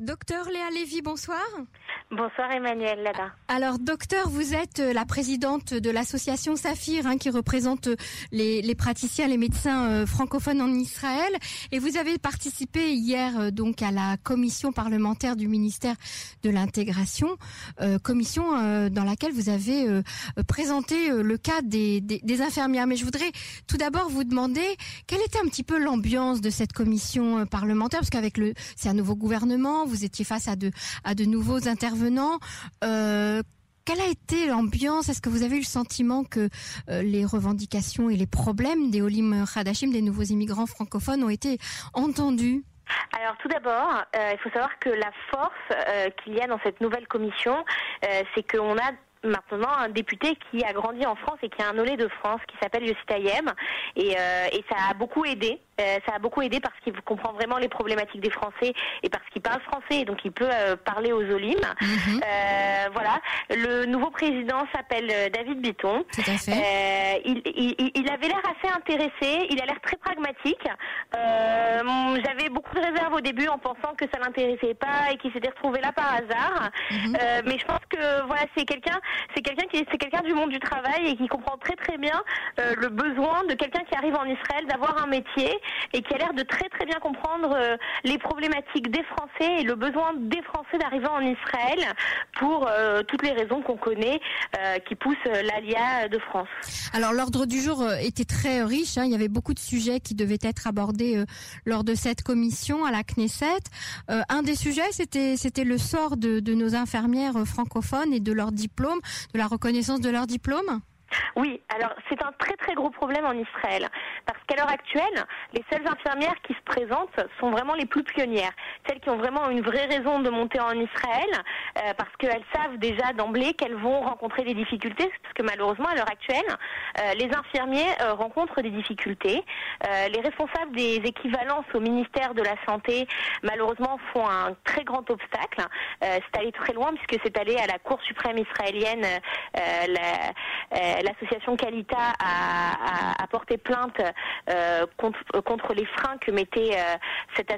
Docteur Léa Lévy, bonsoir. Bonsoir Emmanuel Lada. Alors docteur, vous êtes euh, la présidente de l'association Saphir hein, qui représente euh, les, les, praticiens, les médecins euh, francophones en Israël et vous avez participé hier donc à la commission parlementaire du ministère de l'intégration, commission dans laquelle vous avez présenté le cas des, des, des, infirmières. Mais je voudrais tout d'abord vous demander quelle était un petit peu l'ambiance de cette commission parlementaire? Parce qu'avec le c'est un nouveau gouvernement, vous étiez face à de à de nouveaux intervenants euh, quelle a été l'ambiance? Est-ce que vous avez eu le sentiment que euh, les revendications et les problèmes des Olim Khadashim, des nouveaux immigrants francophones, ont été entendus? Alors tout d'abord, euh, il faut savoir que la force qu'il y a dans cette nouvelle commission, c'est qu'on a maintenant un député qui a grandi en France et qui a un olé de France qui s'appelle Yossi Tayem. Et ça a beaucoup aidé euh, ça a beaucoup aidé parce qu'il comprend vraiment les problématiques des Français et parce qu'il parle français et donc il peut euh, parler aux Olim. Mhm. voilà. Le nouveau président s'appelle David Bitton il, il, il, avait l'air assez intéressé il a l'air très pragmatique. J'avais beaucoup de réserves au début en pensant que ça l'intéressait pas et qu'il s'était retrouvé là par hasard. Mhm. mais je pense que voilà c'est quelqu'un c'est quelqu'un qui c'est quelqu'un du monde du travail et qui comprend très très bien euh, le besoin de quelqu'un qui arrive en Israël d'avoir un métier et qui a l'air de très très bien comprendre euh, les problématiques des Français et le besoin des Français d'arriver en Israël pour euh, toutes les raisons qu'on connaît qui poussent l'ALIA de France. Alors l'ordre du jour était très riche, hein. il y avait beaucoup de sujets qui devaient être abordés lors de cette commission à la Knesset. un des sujets c'était c'était le sort de, de nos infirmières francophones et de leur diplôme de la reconnaissance de leur diplôme? Oui, alors c'est un très très gros problème en Israël parce qu'à l'heure actuelle, les seules infirmières qui se présentent sont vraiment les plus pionnières, celles qui ont vraiment une vraie raison de monter en Israël euh, parce qu'elles savent déjà d'emblée qu'elles vont rencontrer des difficultés parce que malheureusement à l'heure actuelle, euh, les infirmiers euh, rencontrent des difficultés. les responsables des équivalences au ministère de la Santé malheureusement font un très grand obstacle. c'est allé très loin puisque c'est allé à la Cour suprême israélienne l'association Calita a, porté plainte euh, contre, les freins que mettait euh, cette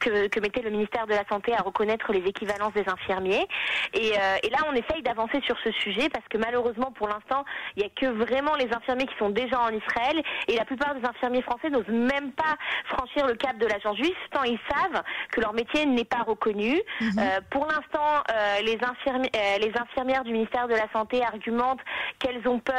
que, que, mettait le ministère de la Santé à reconnaître les équivalences des infirmiers. Et, euh, et là, on essaye d'avancer sur ce sujet parce que malheureusement, pour l'instant, il n'y a que vraiment les infirmiers qui sont déjà en Israël et la plupart des infirmiers français n'osent même pas franchir le cap de l'agent juif tant ils savent que leur métier n'est pas reconnu. Mhm. pour l'instant, les, les infirmières du ministère de la Santé argumentent qu'elles ont peur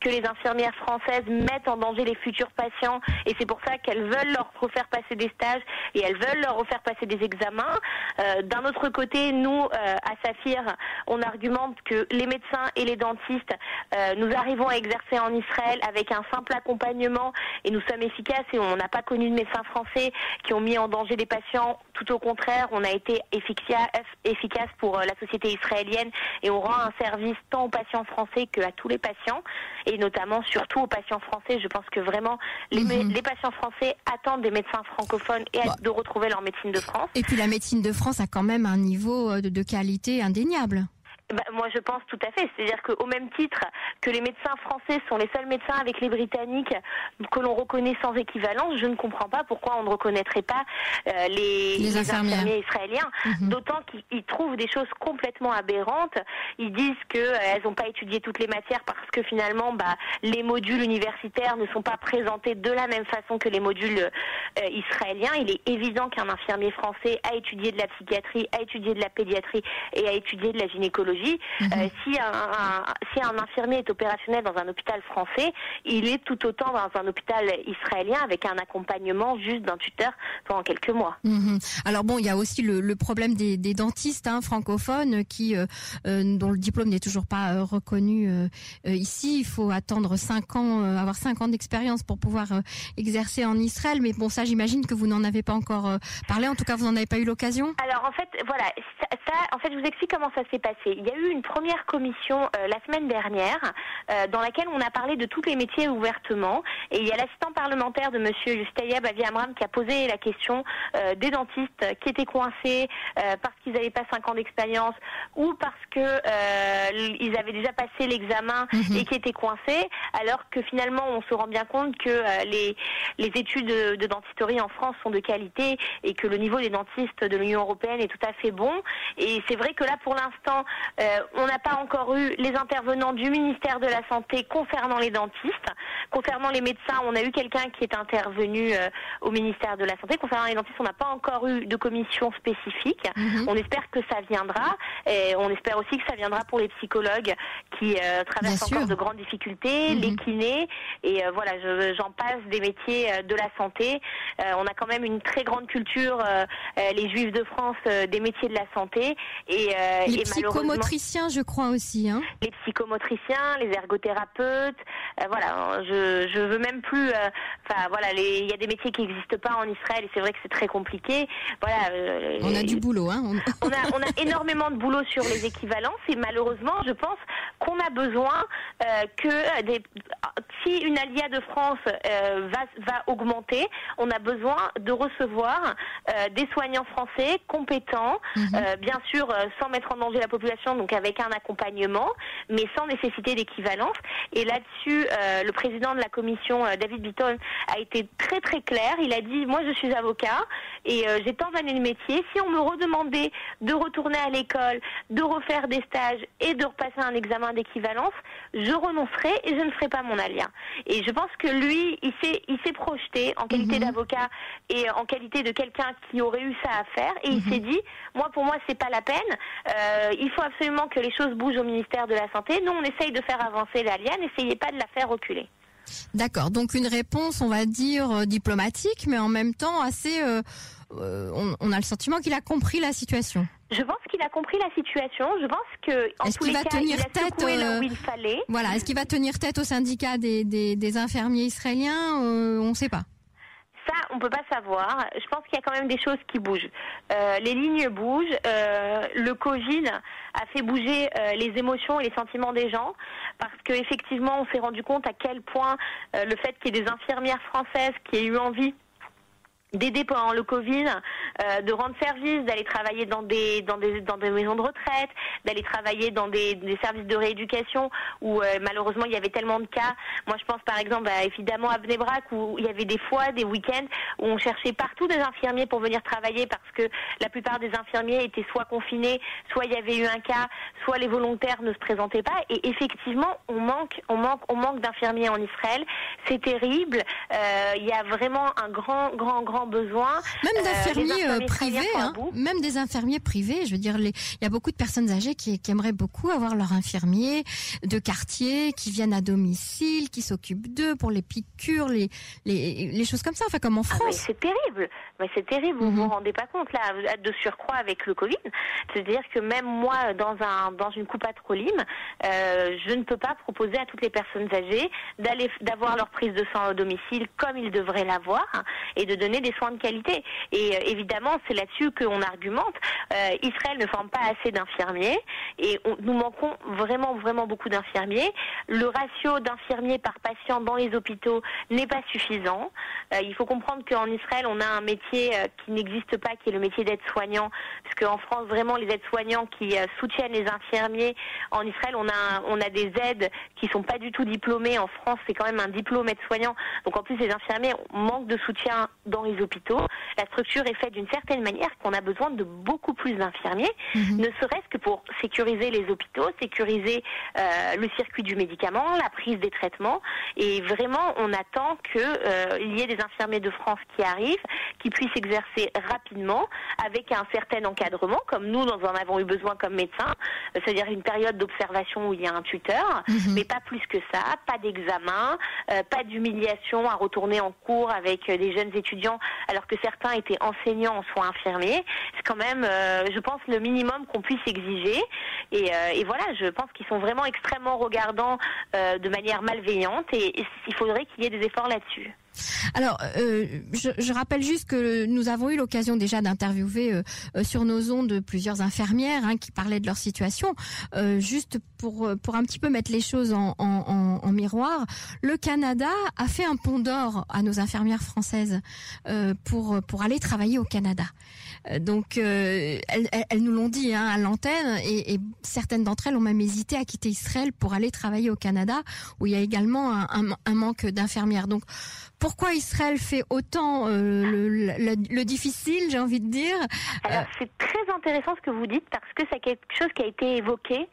que les infirmières françaises mettent en danger les futurs patients et c'est pour ça qu'elles veulent leur refaire passer des stages et elles veulent leur refaire passer des examens. Euh, d'un autre côté, nous, euh, à Saphir, on argumente que les médecins et les dentistes, euh, nous arrivons à exercer en Israël avec un simple accompagnement et nous sommes efficaces et on n'a pas connu de médecins français qui ont mis en danger des patients. Tout au contraire, on a été efficace pour la société israélienne et on rend un service tant aux patients français qu'à tous les patients et notamment surtout aux patients français. Je pense que vraiment les, mhm. patients français attendent des médecins francophones et bah. de retrouver leur médecine de France. Et puis la médecine de France a quand même un niveau euh, de qualité indéniable. Bah, moi, je pense tout à fait. C'est-à-dire qu'au même titre que les médecins français sont les seuls médecins avec les Britanniques que l'on reconnaît sans équivalence, je ne comprends pas pourquoi on ne reconnaîtrait pas euh, les, infirmiers israéliens. Mhm. D'autant qu'ils trouvent des choses complètement aberrantes. Ils disent qu'elles euh, n'ont pas étudié toutes les matières parce que finalement, bah, les modules universitaires ne sont pas présentés de la même façon que les modules euh, israéliens. Il est évident qu'un infirmier français a étudié de la psychiatrie, a étudié de la pédiatrie et a étudié de la gynécologie Mhm. Euh, si, un, si un infirmier est opérationnel dans un hôpital français, il est tout autant dans un hôpital israélien avec un accompagnement juste d'un tuteur pendant quelques mois. Mhm. Alors bon, il y a aussi le, problème des, dentistes hein, francophones qui euh, euh, dont le diplôme n'est toujours pas reconnu ici. Il faut attendre cinq ans, avoir cinq ans d'expérience pour pouvoir exercer en Israël. Mais bon, ça, j'imagine que vous n'en avez pas encore parlé. En tout cas, vous n'en avez pas eu l'occasion. Alors en fait, voilà, ça, en fait, je vous explique comment ça s'est passé y a eu une première commission la semaine dernière dans laquelle on a parlé de tous les métiers ouvertement. Et il y a l'assistant parlementaire de Monsieur Justayeb Avi Amram qui a posé la question des dentistes qui étaient coincés parce qu'ils n'avaient pas 5 ans d'expérience ou parce que ils avaient déjà passé l'examen mhm. et qui étaient coincés, alors que finalement on se rend bien compte que les, les études de, dentisterie en France sont de qualité et que le niveau des dentistes de l'Union européenne est tout à fait bon. Et c'est vrai que là, pour l'instant, euh, on n'a pas encore eu les intervenants du ministère de la Santé concernant les dentistes. Concernant les médecins, on a eu quelqu'un qui est intervenu euh, au ministère de la Santé. Concernant les dentistes, on n'a pas encore eu de commission spécifique. Mhm. On espère que ça viendra. Et on espère aussi que ça viendra pour les psychologues qui euh, traversent encore de grandes difficultés, mhm. les kinés. Et voilà, j'en passe des métiers de la santé. on a quand même une très grande culture, les Juifs de France, des métiers de la santé. Et, les psychomotriciens, je crois aussi. Hein. Les psychomotriciens, les ergothérapeutes. voilà, je je, veux même plus. Euh, enfin voilà, il y a des métiers qui n'existent pas en Israël et c'est vrai que c'est très compliqué. Voilà. Euh, on a du boulot, hein. On... a on a énormément de boulot sur les équivalences et malheureusement, je pense qu'on a besoin euh, que des si une alia de France va va augmenter, on a besoin de recevoir des soignants français compétents, mhm. bien sûr sans mettre en danger la population, donc avec un accompagnement, mais sans nécessité d'équivalence. Et là-dessus, le président de la commission, euh, David Bitton, a été très très clair. Il a dit, moi je suis avocat et euh, j'ai tant d'années de métier. Si on me redemandait de retourner à l'école, de refaire des stages et de repasser un examen d'équivalence, je renoncerai et je ne ferai pas mon alien. Et je pense que lui, il s'est, il s'est projeté en qualité mhm. d'avocat et en qualité de quelqu'un qui aurait eu ça à faire et il mhm. s'est dit, moi pour moi c'est pas la peine. Euh, il faut absolument que les choses bougent au ministère de la santé. Nous on essaye de faire avancer l'alien, n'essayez pas de la faire reculer. D'accord. Donc une réponse, on va dire euh, diplomatique, mais en même temps assez. Euh, euh, on, a le sentiment qu'il a compris la situation. Je pense qu'il a compris la situation. Je pense que en tous les va cas, tenir il a tête là où il fallait. Voilà. Est-ce qu'il va tenir tête au syndicat des, des infirmiers israéliens On ne sait pas ça, on peut pas savoir. Je pense qu'il y a quand même des choses qui bougent. Euh, les lignes bougent. Euh, le Covid a fait bouger euh, les émotions et les sentiments des gens parce qu'effectivement, on s'est rendu compte à quel point le fait qu'il y ait des infirmières françaises qui aient eu envie d'aider pendant le Covid, euh, de rendre service, d'aller travailler dans des dans des dans des maisons de retraite, d'aller travailler dans des, des, services de rééducation où euh, malheureusement il y avait tellement de cas. Moi je pense par exemple bah, évidemment à Bnebrak où il y avait des fois des week-ends où on cherchait partout des infirmiers pour venir travailler parce que la plupart des infirmiers étaient soit confinés, soit il y avait eu un cas, soit les volontaires ne se présentaient pas et effectivement on manque on manque on manque d'infirmiers en Israël. C'est terrible. Euh, il y a vraiment un grand grand grand besoin. Même euh, d'infirmiers euh, privés, hein. même des infirmiers privés. Je veux dire, il y a beaucoup de personnes âgées qui, aimeraient beaucoup avoir leur infirmier de quartier, qui viennent à domicile, qui s'occupent d'eux pour les piqûres, les, les, choses comme ça. Enfin, comme en ah, France. c'est terrible. Mais c'est terrible. Vous ne mhm. vous rendez pas compte là, de surcroît avec le Covid. C'est-à-dire que même moi, dans un dans une coupe à euh, je ne peux pas proposer à toutes les personnes âgées d'aller d'avoir leur prise de sang au domicile comme ils devraient l'avoir et de donner des soins de qualité. Et euh, évidemment, c'est là-dessus qu'on argumente. Euh, Israël ne forme pas assez d'infirmiers et nous manquons vraiment, vraiment beaucoup d'infirmiers. Le ratio d'infirmiers par patient dans les hôpitaux n'est pas suffisant. Euh, il faut comprendre qu'en Israël, on a un métier qui n'existe pas, qui est le métier d'aide-soignant, parce qu'en France, vraiment, les aides-soignants qui soutiennent les infirmiers, en Israël, on a, on a des aides qui sont pas du tout diplômées. En France, c'est quand même un diplôme aide-soignant. Donc en plus, les infirmiers manquent de soutien dans les hôpitaux. La structure est faite d'une certaine manière qu'on a besoin de beaucoup plus d'infirmiers, mhm. ne serait-ce que pour sécuriser les hôpitaux, sécuriser euh, le circuit du médicament, la prise des traitements. Et vraiment, on attend qu'il euh, y ait des infirmiers de France qui arrivent, qui puissent exercer rapidement, avec un certain encadrement, comme nous, nous en avons eu besoin comme médecins, euh, c'est-à-dire une période d'observation où il y a un tuteur, mhm. mais pas plus que ça, pas d'examen, pas d'humiliation à retourner en cours avec des jeunes étudiants alors que certains étaient enseignants, soit infirmiers. C'est quand même, euh, je pense, le minimum qu'on puisse exiger. Et, et voilà, je pense qu'ils sont vraiment extrêmement regardants de manière malveillante et il faudrait qu'il y ait des efforts là-dessus. Alors, euh, je, rappelle juste que nous avons eu l'occasion déjà d'interviewer euh, euh, sur nos ondes plusieurs infirmières hein, qui parlaient de leur situation. juste pour pour un petit peu mettre les choses en, miroir, le Canada a fait un pont d'or à nos infirmières françaises pour pour aller travailler au Canada. Donc, elles, nous l'ont dit hein, à l'antenne, et, certaines d'entre elles ont même hésité à quitter Israël pour aller travailler au Canada, où il y a également un, un, un manque d'infirmières. Donc, pourquoi Israël fait autant euh, le, le, difficile, j'ai envie de dire Alors, c'est très intéressant ce que vous dites parce que c'est quelque chose qui a été évoqué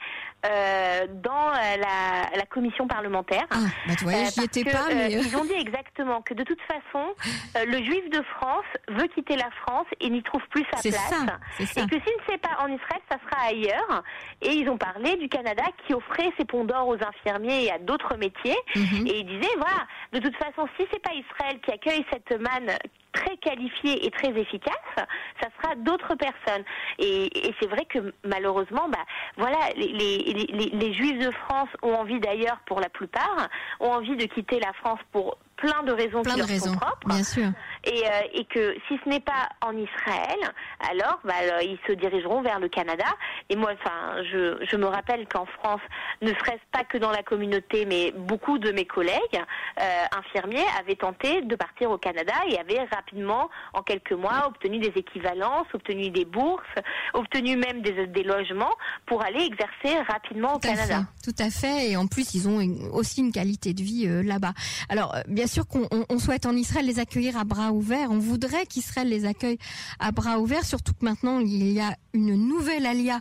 euh, dans euh, la, la, commission parlementaire. Ah, bah tu vois, j'y étais pas, mais... ils ont dit exactement que de toute façon, le juif de France veut quitter la France et n'y trouve plus sa place. Ça, Et que s'il ne sait pas en Israël, ça sera ailleurs. Et ils ont parlé du Canada qui offrait ses ponts d'or aux infirmiers et à d'autres métiers. Mhm. Et ils disaient, voilà, de toute façon, si c'est pas Israël qui accueille cette manne très qualifiée et très efficace, ça sera d'autres personnes. Et, c'est vrai que malheureusement, bah, les, les, Juifs de France ont envie d'ailleurs, pour la plupart, ont envie de quitter la France pour plein de raisons qui leur sont propres. Bien sûr. Et, euh, et que si ce n'est pas en Israël, alors, bah, ils se dirigeront vers le Canada. Et moi, enfin, je, je me rappelle qu'en France, ne serait-ce pas que dans la communauté, mais beaucoup de mes collègues euh, infirmiers avaient tenté de partir au Canada et avaient rapidement, en quelques mois, obtenu des équivalences, obtenu des bourses, obtenu même des, des logements pour aller exercer rapidement au Canada. tout à fait. Et en plus, ils ont aussi une qualité de vie euh, là-bas. Alors, bien sûr qu'on on souhaite en Israël les accueillir à bras ouverts. On voudrait qu'Israël les accueille à bras ouverts, surtout que maintenant il y a une nouvelle alia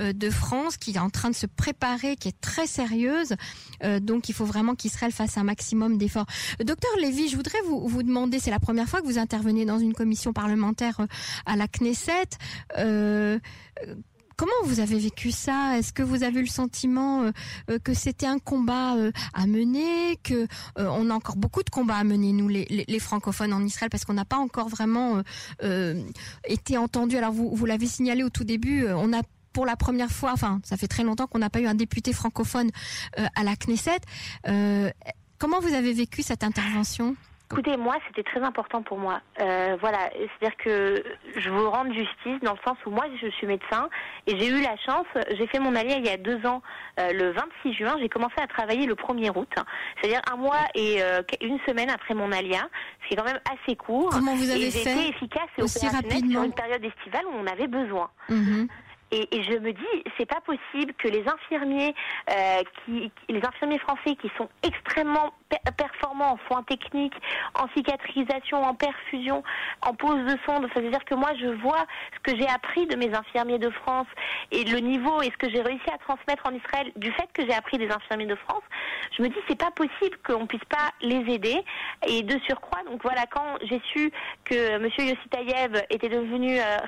euh, de France qui est en train de se préparer, qui est très sérieuse. Euh, donc il faut vraiment qu'Israël fasse un maximum d'efforts. Docteur Lévy, je voudrais vous, vous demander, c'est la première fois que vous intervenez dans une commission parlementaire euh, à la Knesset. Comment vous avez vécu ça? Est-ce que vous avez eu le sentiment euh, euh, que c'était un combat euh, à mener, que on a encore beaucoup de combats à mener nous les, francophones en Israël parce qu'on n'a pas encore vraiment été entendus? Alors vous, vous l'avez signalé au tout début, on a pour la première fois, enfin ça fait très longtemps qu'on n'a pas eu un député francophone à la Knesset. comment vous avez vécu cette intervention? Écoutez, moi, c'était très important pour moi. Euh, voilà, c'est-à-dire que je veux rendre justice dans le sens où moi, je suis médecin et j'ai eu la chance, j'ai fait mon allié il y a deux ans, euh, le 26 juin, j'ai commencé à travailler le 1er août, c'est-à-dire un mois et euh, une semaine après mon alia, ce qui est quand même assez court. Comment vous avez et fait été efficace et aussi rapidement sur une période estivale où on avait besoin. Mhm. Et, et, je me dis, c'est pas possible que les infirmiers, euh, qui, les infirmiers français qui sont extrêmement performants en soins techniques, en cicatrisation, en perfusion, en pose de sonde, c'est-à-dire que moi je vois ce que j'ai appris de mes infirmiers de France et le niveau et ce que j'ai réussi à transmettre en Israël du fait que j'ai appris des infirmiers de France. Je me dis, c'est pas possible qu'on puisse pas les aider et de surcroît. Donc voilà, quand j'ai su que Monsieur Yossi Taïev était devenu euh,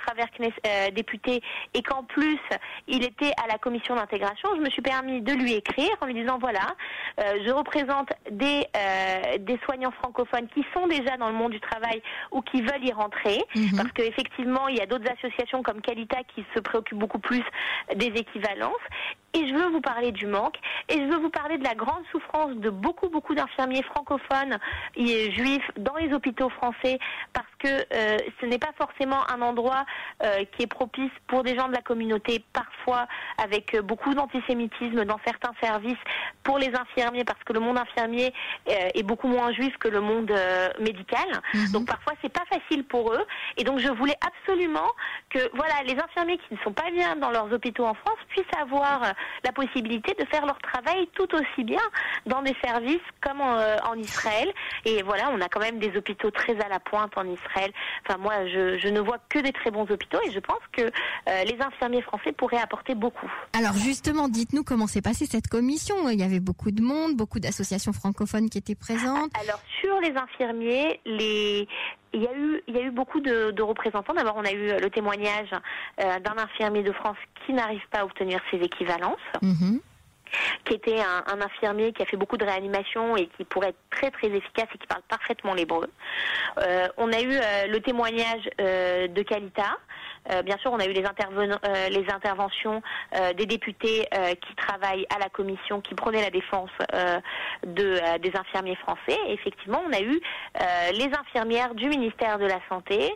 euh, député et qu'en plus il était à la commission d'intégration, je me suis permis de lui écrire en lui disant voilà, euh, je représente des euh, des soignants francophones qui sont déjà dans le monde du travail ou qui veulent y rentrer, mhm. parce qu'effectivement il y a d'autres associations comme Calita qui se préoccupent beaucoup plus des équivalences. Et je veux vous parler du manque, et je veux vous parler de la grande souffrance de beaucoup beaucoup d'infirmiers francophones et juifs dans les hôpitaux français, parce que euh, ce n'est pas forcément un endroit qui est propice pour des gens de la communauté parfois avec euh, beaucoup d'antisémitisme dans certains services pour les infirmiers, parce que le monde infirmier euh, est beaucoup moins juif que le monde euh, médical. Mhm. Donc parfois c'est pas facile pour eux. Et donc je voulais absolument que voilà les infirmiers qui ne sont pas bien dans leurs hôpitaux en France puissent avoir la possibilité de faire leur travail tout aussi bien dans des services comme en, Israël. Et voilà, on a quand même des hôpitaux très à la pointe en Israël. Enfin moi je, je ne vois que des très bons hôpitaux et je pense que les infirmiers français pourrait apporter beaucoup. Alors justement, dites-nous comment s'est passée cette commission. Il y avait beaucoup de monde, beaucoup d'associations francophones qui étaient présentes. Alors sur les infirmiers, les il y a eu, il y a eu beaucoup de, représentants. D'abord, on a eu le témoignage euh, d'un infirmier de France qui n'arrive pas à obtenir ses équivalences. Mhm. qui était un, infirmier qui a fait beaucoup de réanimation et qui pourrait être très très efficace et qui parle parfaitement l'hébreu. Euh, on a eu euh, le témoignage de Kalita, bien sûr, on a eu les, les interventions des députés qui travaillent à la commission, qui prenaient la défense de, des infirmiers français. effectivement, on a eu les infirmières du ministère de la Santé,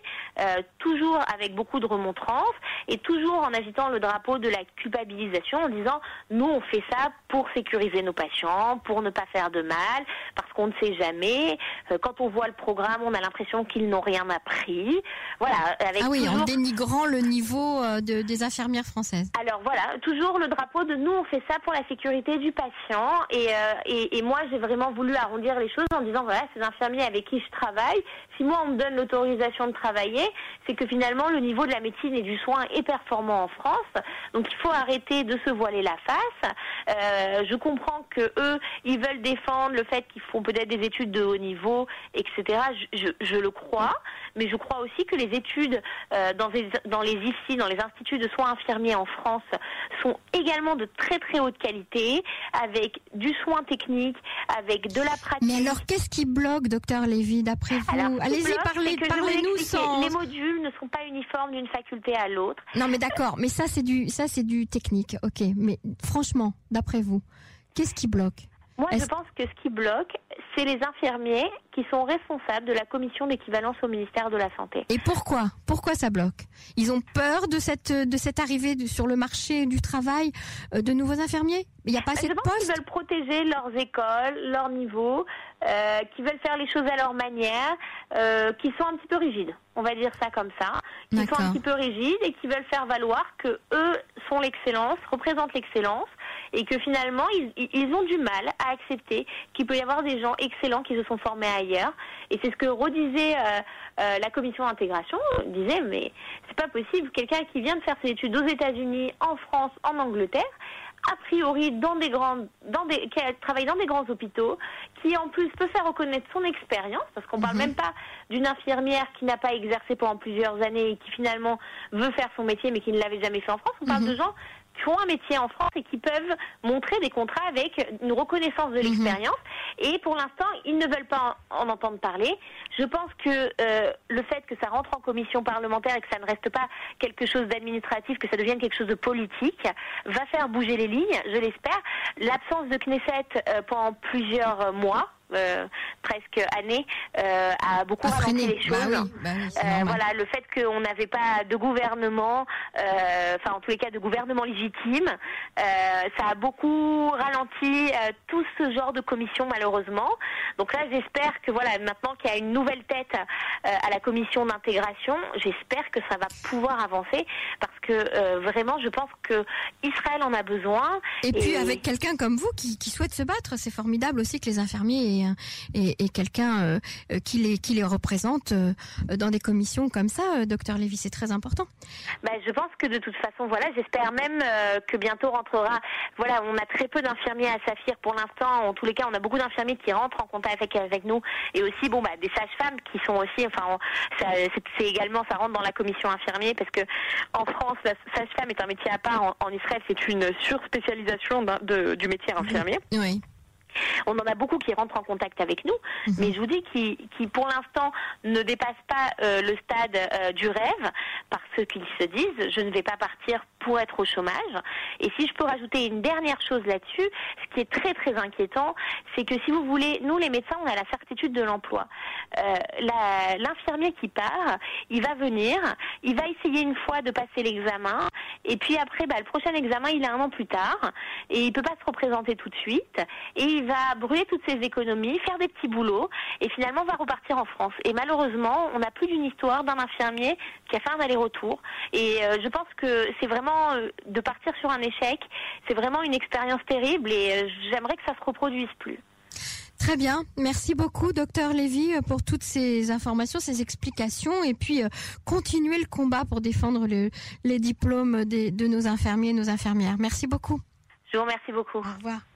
toujours avec beaucoup de remontrances et toujours en agitant le drapeau de la culpabilisation en disant nous on fait ça pour sécuriser nos patients, pour ne pas faire de mal, parce qu'on ne sait jamais. Euh, quand on voit le programme, on a l'impression qu'ils n'ont rien appris. Voilà. Avec ah oui, en dénigrant le niveau euh, de, des infirmières françaises. Alors voilà, toujours le drapeau de nous on fait ça pour la sécurité du patient. Et, euh, et, et moi j'ai vraiment voulu arrondir les choses en disant voilà ces infirmiers avec qui je travaille, si moi on me donne l'autorisation de travailler, c'est que finalement le niveau de la médecine et du soin est performant en France. Donc il faut arrêter de se voiler la face. Euh, je comprends que eux, ils veulent défendre le fait qu'ils font peut-être des études de haut niveau, etc. Je, le crois, mais je crois aussi que les études euh, dans, les, dans les IFSI, dans les instituts de soins infirmiers en France, sont également de très très haute qualité, avec du soin technique, avec de la pratique. Mais alors, qu'est-ce qui bloque, docteur Lévy, d'après vous Allez-y, parlez, parlez-nous sans. Les modules ne sont pas uniformes d'une faculté à l'autre. Non, mais d'accord. Mais ça, c'est du, ça, c'est du technique. Ok. Mais franchement, d'après vous, qu'est-ce qui bloque? Moi, je pense que ce qui bloque, c'est les infirmiers qui sont responsables de la commission d'équivalence au ministère de la Santé. Et pourquoi? Pourquoi ça bloque? Ils ont peur de cette, de cette arrivée sur le marché du travail euh, de nouveaux infirmiers? Il n'y a pas assez je de postes qu'ils veulent protéger leurs écoles, leur niveau, euh, qui veulent faire les choses à leur manière, euh, qui sont un petit peu rigides. On va dire ça comme ça. Qui sont un petit peu rigides et qui veulent faire valoir que eux sont l'excellence, représentent l'excellence et que finalement ils, ont du mal à accepter qu'il peut y avoir des gens excellents qui se sont formés ailleurs. Et c'est ce que redisait euh, euh, la commission d'intégration, disait mais c'est pas possible, quelqu'un qui vient de faire ses études aux États-Unis, en France, en Angleterre, a priori dans des grandes, dans des, qui travaille dans des grands hôpitaux, qui en plus peut faire reconnaître son expérience, parce qu'on parle mhm. même pas d'une infirmière qui n'a pas exercé pendant plusieurs années et qui finalement veut faire son métier mais qui ne l'avait jamais fait en France. On parle mhm. de gens qui ont un métier en France et qui peuvent montrer des contrats avec une reconnaissance de mhm. l'expérience. Et pour l'instant, ils ne veulent pas en, entendre parler. Je pense que euh, le fait que ça rentre en commission parlementaire et que ça ne reste pas quelque chose d'administratif, que ça devienne quelque chose de politique, va faire bouger les lignes, je l'espère. L'absence de Knesset euh, pendant plusieurs mois, euh, presque année euh, a beaucoup ralenti les bah choses. Bah euh, voilà, le fait qu'on n'avait pas de gouvernement, enfin en tous les cas de gouvernement légitime, ça a beaucoup ralenti tout ce genre de commission malheureusement. Donc là, j'espère que voilà, maintenant qu'il y a une nouvelle tête à la commission d'intégration, j'espère que ça va pouvoir avancer parce que vraiment, je pense que Israël en a besoin. Et, puis avec quelqu'un comme vous qui, qui souhaite se battre, c'est formidable aussi que les infirmiers et, quelqu'un euh, euh, qui les qui les représente euh, dans des commissions comme ça, docteur Lévy, c'est très important. Bah, je pense que de toute façon, voilà, j'espère même que bientôt rentrera. Voilà, on a très peu d'infirmiers à Saphir pour l'instant. En tous les cas, on a beaucoup d'infirmiers qui rentrent en contact avec avec nous, et aussi bon bah des sages-femmes qui sont aussi, enfin, c'est également ça rentre dans la commission infirmier parce que en France, la sage-femme est un métier à part. En, Israël, c'est une surspécialisation du métier infirmier. Oui. On en a beaucoup qui rentrent en contact avec nous, mhm. mais je vous dis qui, qui pour l'instant ne dépassent pas euh, le stade euh, du rêve parce qu'ils se disent je ne vais pas partir pour être au chômage. Et si je peux rajouter une dernière chose là-dessus, ce qui est très très inquiétant, c'est que si vous voulez, nous les médecins, on a la certitude de l'emploi. Euh, L'infirmier qui part, il va venir, il va essayer une fois de passer l'examen, et puis après, bah, le prochain examen, il est un an plus tard, et il peut pas se représenter tout de suite, et il va brûler toutes ses économies, faire des petits boulots, et finalement va repartir en France. Et malheureusement, on n'a plus d'une histoire d'un infirmier qui a fait un aller-retour. Et euh, je pense que c'est vraiment euh, de partir sur un échec, c'est vraiment une expérience terrible, et euh, j'aimerais que ça se reproduise plus. Très bien. Merci beaucoup, docteur Lévy, pour toutes ces informations, ces explications, et puis continuer le combat pour défendre les diplômes de nos infirmiers et nos infirmières. Merci beaucoup. Je vous remercie beaucoup. Au revoir.